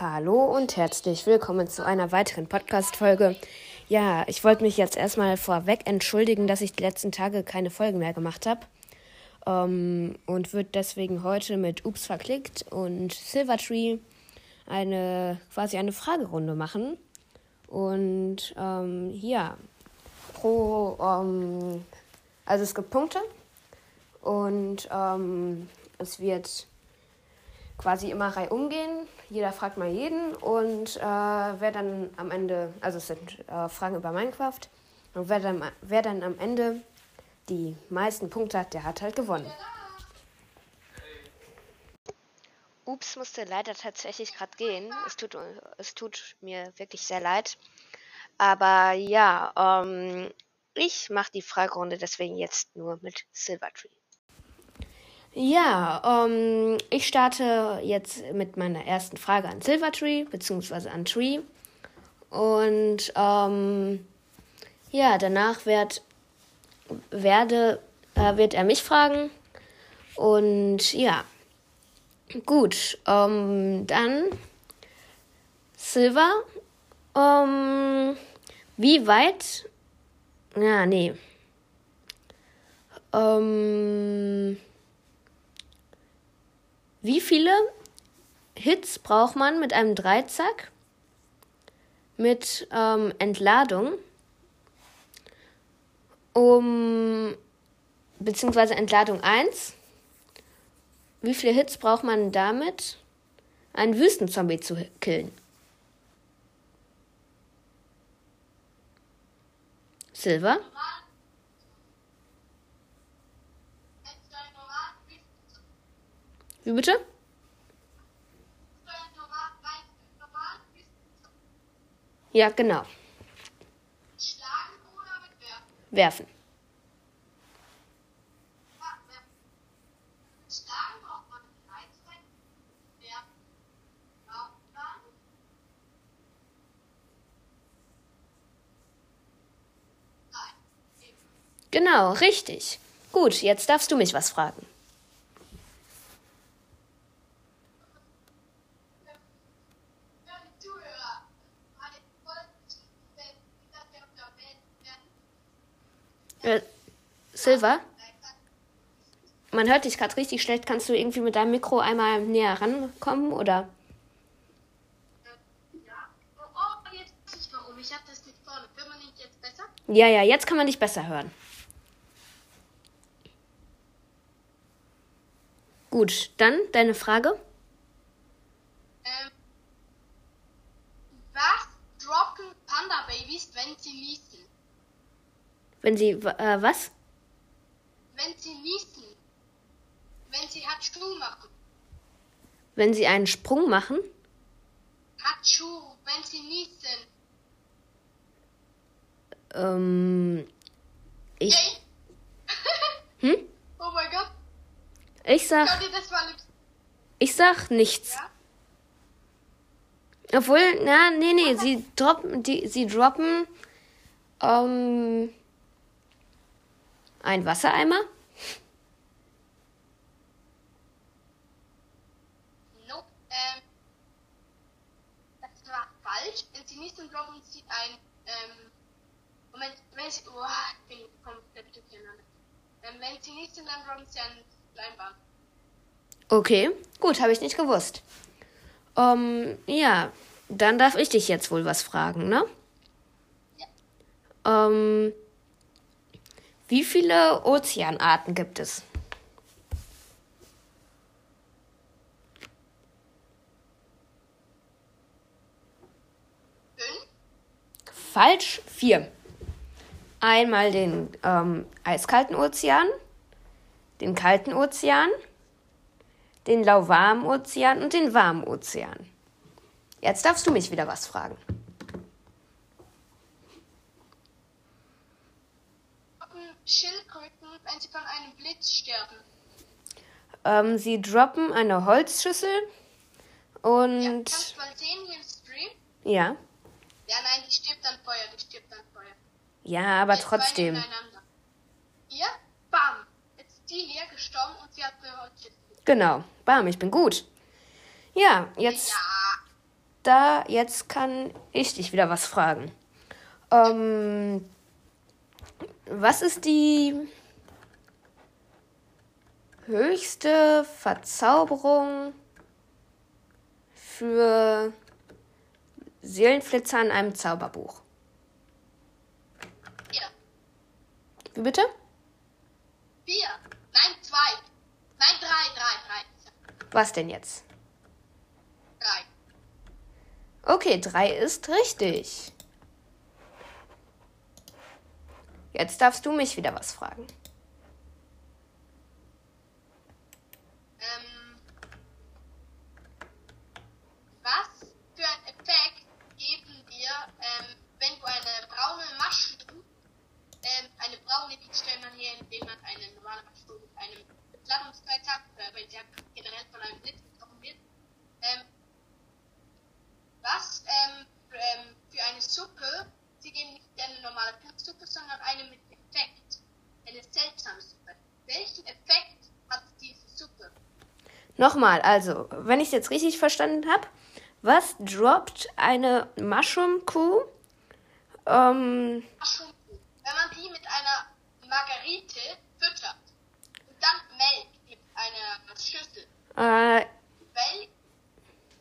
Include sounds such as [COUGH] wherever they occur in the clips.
Hallo und herzlich willkommen zu einer weiteren Podcast-Folge. Ja, ich wollte mich jetzt erstmal vorweg entschuldigen, dass ich die letzten Tage keine Folgen mehr gemacht habe. Ähm, und würde deswegen heute mit Ups verklickt und Silvertree eine quasi eine Fragerunde machen. Und ähm, ja, pro, ähm, also es gibt Punkte und ähm, es wird quasi immer reihum gehen. Jeder fragt mal jeden und äh, wer dann am Ende, also es sind äh, Fragen über Minecraft, und wer dann, wer dann am Ende die meisten Punkte hat, der hat halt gewonnen. Ups musste leider tatsächlich gerade gehen. Es tut, es tut mir wirklich sehr leid. Aber ja, ähm, ich mache die Fragerunde deswegen jetzt nur mit Silvertree. Ja, ähm, ich starte jetzt mit meiner ersten Frage an Silvertree, beziehungsweise an Tree. Und ähm, ja, danach werd, werde, äh, wird er mich fragen. Und ja, gut, ähm, dann Silver. Ähm, wie weit? Ja, nee. Ähm, wie viele Hits braucht man mit einem Dreizack mit ähm, Entladung, um beziehungsweise Entladung 1? Wie viele Hits braucht man damit, einen Wüstenzombie zu killen? Silver? Wie bitte? Ja, genau. Schlagen oder mit werfen? Werfen. Genau, richtig. Gut, jetzt darfst du mich was fragen. Silver? Man hört dich gerade richtig schlecht. Kannst du irgendwie mit deinem Mikro einmal näher rankommen oder? Ja, ja, jetzt kann man dich besser hören. Gut, dann deine Frage. Ähm, was droppen Panda-Babys, wenn sie niesen? Wenn sie, äh, was? Wenn sie niesen. Wenn sie Hatschuh machen. Wenn sie einen Sprung machen? Hatschuh, wenn sie niesen. Ähm, ich. Yay. [LAUGHS] hm? [LAUGHS] Oh mein Gott. Ich sag. Ich sag nichts. Ja? Obwohl, na, nee, nee, sie droppen, die, sie droppen, ähm, ein Wassereimer. Nope, ähm, das war falsch. Sie nicht droppen, sie ein, ähm, Moment, wenn sie, oh, ich bin komplett durcheinander. Ähm, wenn sie nicht droppen sie ein Leinwand. Okay, gut, habe ich nicht gewusst. Ähm, ja, dann darf ich dich jetzt wohl was fragen, ne? Ja. Ähm, wie viele Ozeanarten gibt es? Falsch, vier. Einmal den ähm, eiskalten Ozean, den kalten Ozean, den lauwarmen Ozean und den warmen Ozean. Jetzt darfst du mich wieder was fragen. Schildkröten, wenn sie von einem Blitz sterben? Ähm, sie droppen eine Holzschüssel und. Ja, kannst du mal sehen hier im Stream? Ja. Ja, nein, die stirbt an Feuer, die stirbt an Feuer. Ja, aber Jetzt trotzdem. Hier, bam die hier gestorben und sie hat eine Holzschüssel. Genau. Bam, ich bin gut. Ja, jetzt. Ja. da jetzt kann ich dich wieder was fragen. Ähm, was ist die höchste Verzauberung für Seelenflitzer in einem Zauberbuch? Vier. Wie bitte? Vier. Nein, zwei. Nein, drei, drei, drei. Was denn jetzt? Drei. Okay, drei ist richtig. Jetzt darfst du mich wieder was fragen. Ähm, was für einen Effekt geben dir, ähm, wenn du eine braune Mushroom, ähm, eine braune, die stellt man hier, indem man eine normale Mushroom mit einem Ladungskreis hat, oder wenn sie generell von einem Blitz getroffen wird, ähm, was ähm, für, ähm, für eine Suppe, sie geben nicht eine normale Pilzsuppe, sondern eine mit Effekt, eine seltsame Suppe. Welchen Effekt hat diese Suppe? Nochmal, also, wenn ich es jetzt richtig verstanden habe, was droppt eine Mushroom-Kuh? Ähm, Mushroom, wenn man die mit einer Margarite füttert und dann melkt mit einer Schüssel, äh, wel,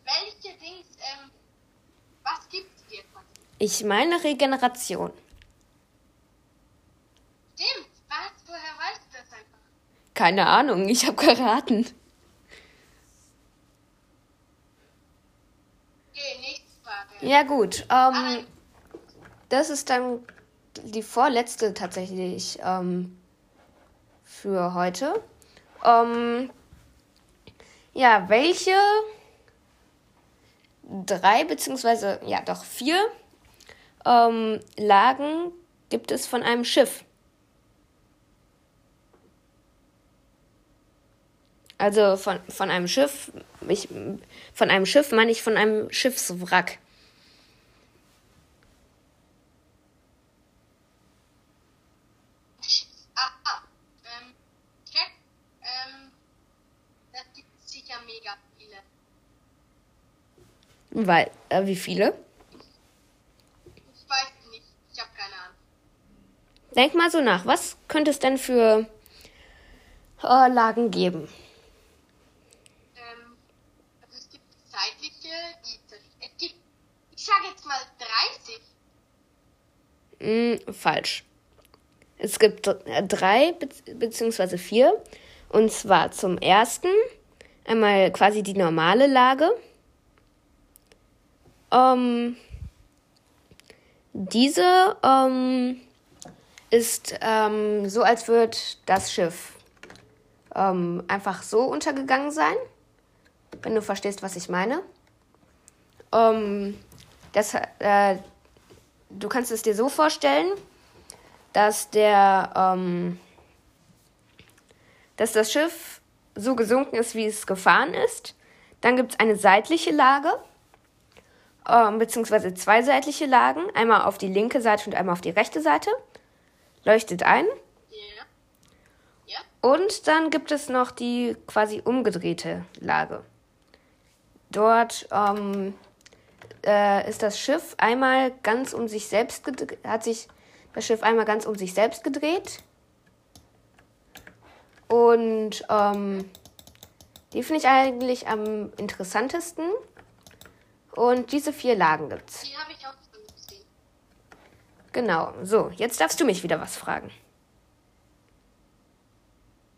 welche Dings, ähm, was gibt sie dir ich meine Regeneration. Stimmt, was? Woher weißt du das einfach? Keine Ahnung, ich habe geraten. Okay, nächste Frage. Ja gut, ähm, das ist dann die vorletzte tatsächlich ähm, für heute. Ähm, ja, welche drei beziehungsweise ja doch vier ähm, Lagen gibt es von einem Schiff? Also von, von einem Schiff, ich, von einem Schiff meine ich von einem Schiffswrack. Ah, ah, ähm, check, ähm, das gibt sicher mega viele. Weil, äh, wie viele? Ich weiß nicht, ich habe keine Ahnung. Denk mal so nach, was könnte es denn für äh, Lagen geben? Ähm, also es gibt zeitliche, die, es gibt, ich sage jetzt mal 30. Hm, falsch. Es gibt äh, drei beziehungsweise vier. Und zwar zum ersten einmal quasi die normale Lage. Ähm, diese ähm, ist ähm, so, als würde das Schiff ähm, einfach so untergegangen sein, wenn du verstehst, was ich meine. Ähm, das, äh, du kannst es dir so vorstellen, dass der, ähm, dass das Schiff so gesunken ist, wie es gefahren ist. Dann gibt es eine seitliche Lage, ähm, beziehungsweise zwei seitliche Lagen, einmal auf die linke Seite und einmal auf die rechte Seite. Leuchtet ein. Ja. Ja. Und dann gibt es noch die quasi umgedrehte Lage. Dort ähm, äh, ist das Schiff einmal ganz um sich selbst gedreht, hat sich das Schiff einmal ganz um sich selbst gedreht. Und ähm, die finde ich eigentlich am interessantesten. Und diese vier Lagen gibt's. Die habe ich auch schon gesehen. Genau. So, jetzt darfst du mich wieder was fragen.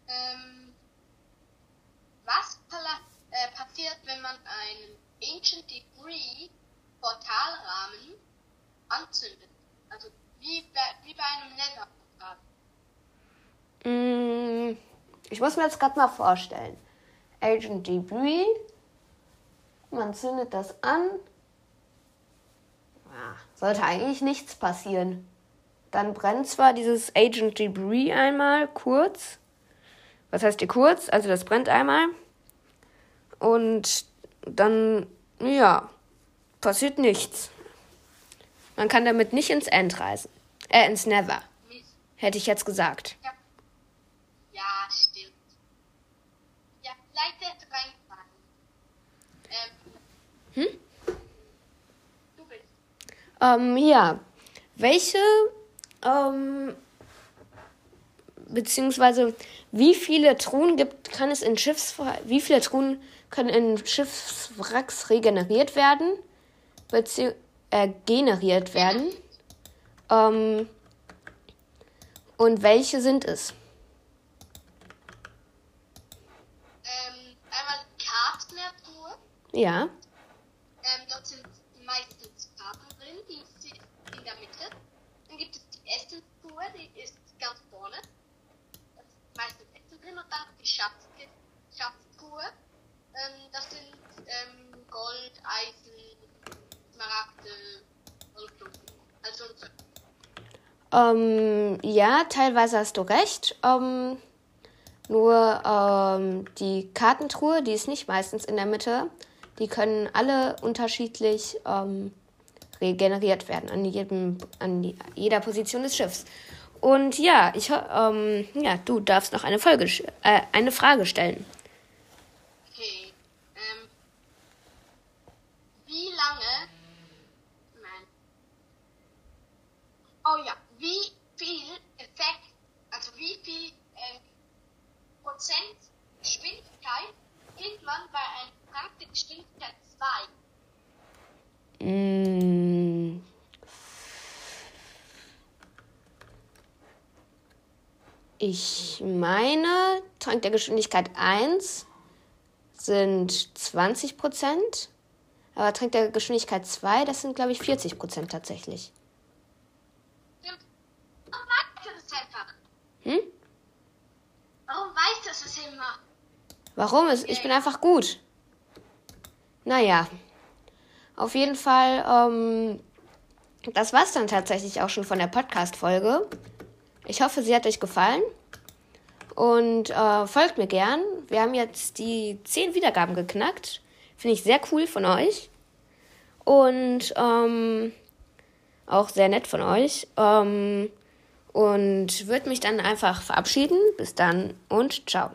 Ähm, was äh, passiert, wenn man einen Ancient Degree Portalrahmen anzündet? Also wie bei, wie bei einem Nether-Portal. Mm, Ich muss mir jetzt gerade mal vorstellen. Agent Debris. Man zündet das an. Ja, sollte eigentlich nichts passieren. Dann brennt zwar dieses Agent Debris einmal kurz. Was heißt hier kurz? Also das brennt einmal. Und dann, ja, passiert nichts. Man kann damit nicht ins End reisen. Äh, ins Never. Hätte ich jetzt gesagt. Ja, stimmt. Reingefallen. Ähm, ja. Welche, ähm, beziehungsweise wie viele Truhen gibt, kann es in Schiffswracks, wie viele Truhen können in Schiffswracks regeneriert werden, bezieh äh, generiert werden? Ähm, und welche sind es? Ähm, einmal Kartner-Truhe. Ja. Dort sind meistens Karten drin, die sind in der Mitte. Dann gibt es die Essenstruhe, die ist ganz vorne. Da ist meistens Essen drin und dann die Schatz Schatztruhe. Ähm, das sind ähm, Gold, Eisen, Smaragde, Goldklumpen. Also so. Ähm, ja, teilweise hast du recht. Ähm, nur ähm, die Kartentruhe, die ist nicht meistens in der Mitte. Die können alle unterschiedlich ähm, regeneriert werden an, jedem, an jeder Position des Schiffs. Und ja, ich, ähm, ja, du darfst noch eine, Folge, äh, eine Frage stellen. Okay. Ähm, wie lange. Nein. Oh ja, wie viel Effekt, also wie viel ähm, Prozent Geschwindigkeit kriegt man bei einem Geschwindigkeit 2? Mm, Ich meine, Trank der Geschwindigkeit 1 sind 20 Prozent. Aber Trank der Geschwindigkeit 2, das sind, glaube ich, 40 Prozent tatsächlich. Warum weißt du das einfach? Hm? Warum weißt du es immer? Warum? Es- Ich bin einfach gut. Naja. Auf jeden Fall, ähm, das war's dann tatsächlich auch schon von der Podcast-Folge. Ich hoffe, sie hat euch gefallen. Und äh, folgt mir gern. Wir haben jetzt die 10 Wiedergaben geknackt. Finde ich sehr cool von euch. Und ähm, auch sehr nett von euch. Ähm, und würde mich dann einfach verabschieden. Bis dann und ciao.